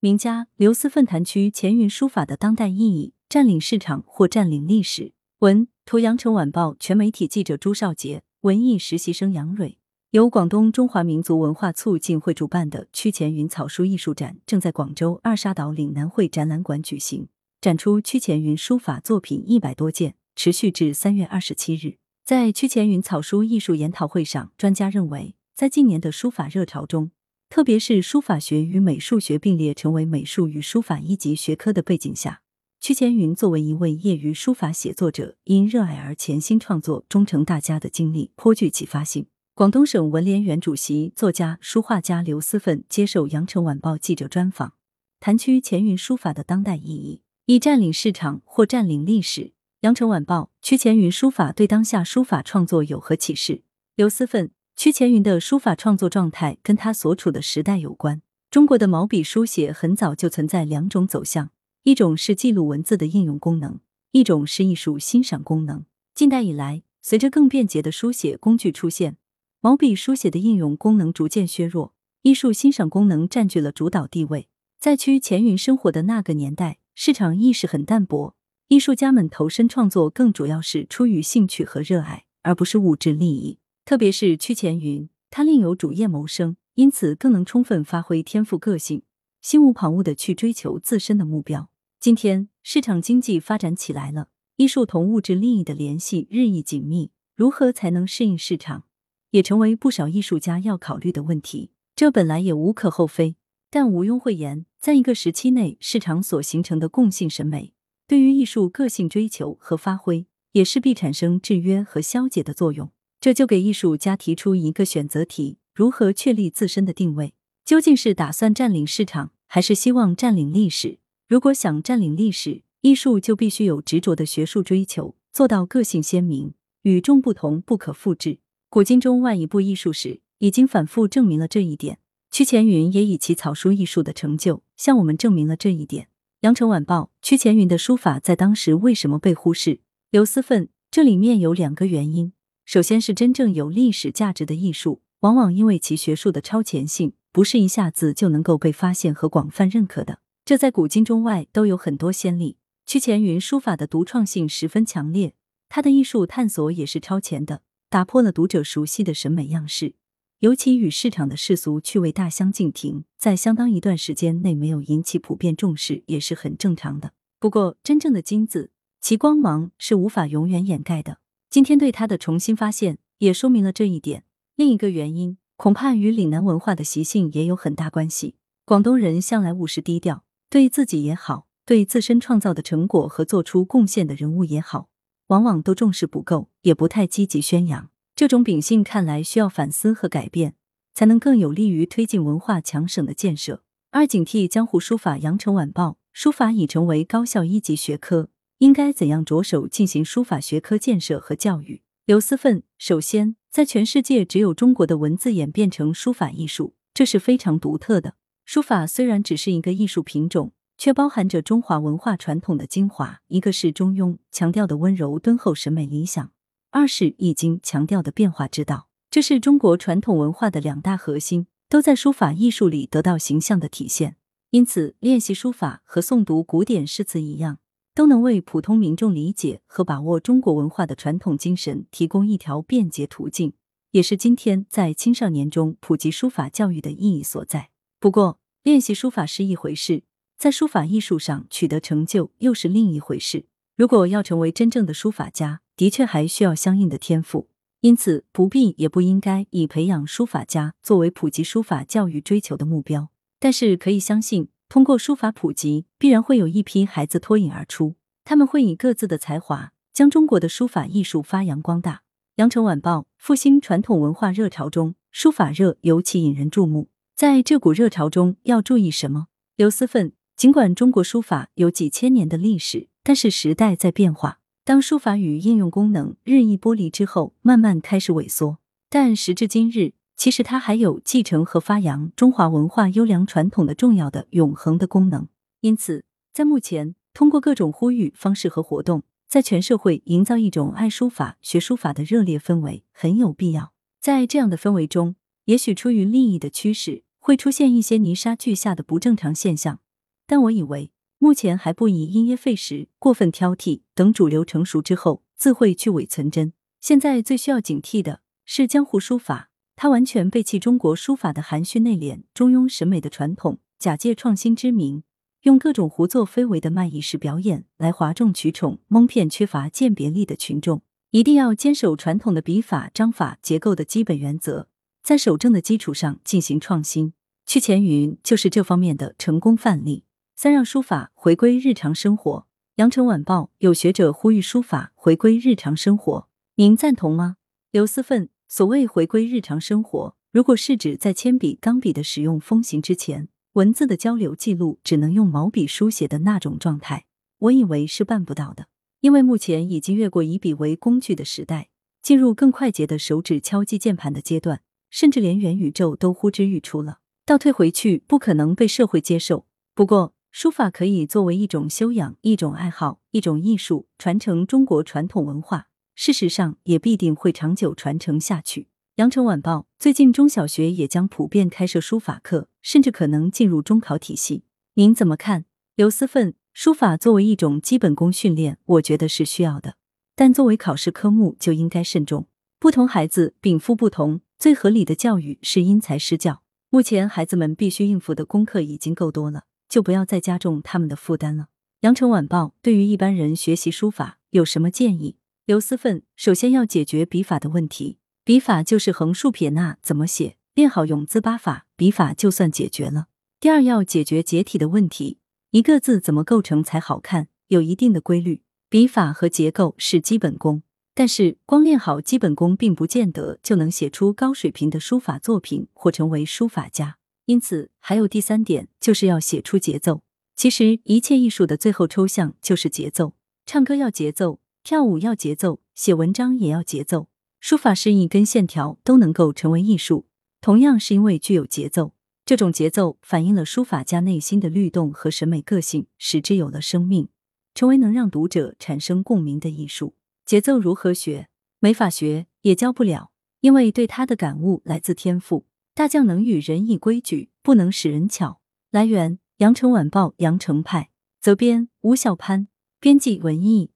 名家刘思奋谈区前云书法的当代意义：占领市场或占领历史。文图：羊城晚报全媒体记者朱少杰，文艺实习生杨蕊。由广东中华民族文化促进会主办的屈前云草书艺术展正在广州二沙岛岭南会展览馆举行，展出屈前云书法作品一百多件，持续至三月二十七日。在屈前云草书艺术研讨会上，专家认为，在近年的书法热潮中，特别是书法学与美术学并列成为美术与书法一级学科的背景下，屈前云作为一位业余书法写作者，因热爱而潜心创作，终成大家的经历颇具启发性。广东省文联原主席、作家、书画家刘思奋接受羊城晚报记者专访，谈屈前云书法的当代意义：以占领市场或占领历史。羊城晚报：屈前云书法对当下书法创作有何启示？刘思奋。屈乾云的书法创作状态跟他所处的时代有关。中国的毛笔书写很早就存在两种走向，一种是记录文字的应用功能，一种是艺术欣赏功能。近代以来，随着更便捷的书写工具出现，毛笔书写的应用功能逐渐削弱，艺术欣赏功能占据了主导地位。在屈乾云生活的那个年代，市场意识很淡薄，艺术家们投身创作更主要是出于兴趣和热爱，而不是物质利益。特别是屈前云，他另有主业谋生，因此更能充分发挥天赋个性，心无旁骛的去追求自身的目标。今天市场经济发展起来了，艺术同物质利益的联系日益紧密，如何才能适应市场，也成为不少艺术家要考虑的问题。这本来也无可厚非，但毋庸讳言，在一个时期内，市场所形成的共性审美，对于艺术个性追求和发挥，也势必产生制约和消解的作用。这就给艺术家提出一个选择题：如何确立自身的定位？究竟是打算占领市场，还是希望占领历史？如果想占领历史，艺术就必须有执着的学术追求，做到个性鲜明、与众不同、不可复制。古今中外一部艺术史已经反复证明了这一点。屈前云也以其草书艺术的成就，向我们证明了这一点。羊城晚报：屈前云的书法在当时为什么被忽视？刘思奋：这里面有两个原因。首先是真正有历史价值的艺术，往往因为其学术的超前性，不是一下子就能够被发现和广泛认可的。这在古今中外都有很多先例。屈前云书法的独创性十分强烈，他的艺术探索也是超前的，打破了读者熟悉的审美样式，尤其与市场的世俗趣味大相径庭，在相当一段时间内没有引起普遍重视，也是很正常的。不过，真正的金子，其光芒是无法永远掩盖的。今天对他的重新发现，也说明了这一点。另一个原因，恐怕与岭南文化的习性也有很大关系。广东人向来务实低调，对自己也好，对自身创造的成果和做出贡献的人物也好，往往都重视不够，也不太积极宣扬。这种秉性看来需要反思和改变，才能更有利于推进文化强省的建设。二警惕江湖书法，羊城晚报书法已成为高校一级学科。应该怎样着手进行书法学科建设和教育？刘思奋，首先，在全世界只有中国的文字演变成书法艺术，这是非常独特的。书法虽然只是一个艺术品种，却包含着中华文化传统的精华。一个是中庸强调的温柔敦厚审美理想，二是易经强调的变化之道。这是中国传统文化的两大核心，都在书法艺术里得到形象的体现。因此，练习书法和诵读古典诗词一样。都能为普通民众理解和把握中国文化的传统精神提供一条便捷途径，也是今天在青少年中普及书法教育的意义所在。不过，练习书法是一回事，在书法艺术上取得成就又是另一回事。如果要成为真正的书法家，的确还需要相应的天赋，因此不必也不应该以培养书法家作为普及书法教育追求的目标。但是可以相信。通过书法普及，必然会有一批孩子脱颖而出，他们会以各自的才华将中国的书法艺术发扬光大。羊城晚报复兴传统文化热潮中，书法热尤其引人注目。在这股热潮中，要注意什么？刘思奋，尽管中国书法有几千年的历史，但是时代在变化。当书法与应用功能日益剥离之后，慢慢开始萎缩。但时至今日。其实它还有继承和发扬中华文化优良传统的重要的永恒的功能。因此，在目前，通过各种呼吁方式和活动，在全社会营造一种爱书法、学书法的热烈氛围很有必要。在这样的氛围中，也许出于利益的驱使，会出现一些泥沙俱下的不正常现象，但我以为目前还不宜因噎废食、过分挑剔，等主流成熟之后，自会去伪存真。现在最需要警惕的是江湖书法，他完全背弃中国书法的含蓄内敛、中庸审美的传统，假借创新之名。用各种胡作非为的卖艺式表演来哗众取宠，蒙骗缺乏鉴别力的群众。一定要坚守传统的笔法、章法、结构的基本原则，在守正的基础上进行创新。去钱云就是这方面的成功范例。三，让书法回归日常生活。羊城晚报有学者呼吁书法回归日常生活，您赞同吗？刘思奋，所谓回归日常生活，如果是指在铅笔、钢笔的使用风行之前。文字的交流记录只能用毛笔书写的那种状态，我以为是办不到的，因为目前已经越过以笔为工具的时代，进入更快捷的手指敲击键盘的阶段，甚至连元宇宙都呼之欲出了。倒退回去，不可能被社会接受。不过，书法可以作为一种修养、一种爱好、一种艺术，传承中国传统文化。事实上，也必定会长久传承下去。羊城晚报最近中小学也将普遍开设书法课，甚至可能进入中考体系。您怎么看？刘思奋，书法作为一种基本功训练，我觉得是需要的，但作为考试科目就应该慎重。不同孩子禀赋不同，最合理的教育是因材施教。目前孩子们必须应付的功课已经够多了，就不要再加重他们的负担了。羊城晚报对于一般人学习书法有什么建议？刘思奋，首先要解决笔法的问题。笔法就是横竖撇捺怎么写，练好永字八法，笔法就算解决了。第二要解决结体的问题，一个字怎么构成才好看，有一定的规律。笔法和结构是基本功，但是光练好基本功，并不见得就能写出高水平的书法作品或成为书法家。因此，还有第三点，就是要写出节奏。其实，一切艺术的最后抽象就是节奏。唱歌要节奏，跳舞要节奏，写文章也要节奏。书法是一根线条都能够成为艺术，同样是因为具有节奏。这种节奏反映了书法家内心的律动和审美个性，使之有了生命，成为能让读者产生共鸣的艺术。节奏如何学？没法学，也教不了，因为对他的感悟来自天赋。大将能与人以规矩，不能使人巧。来源：羊城晚报羊城派，责编：吴小潘，编辑：文艺。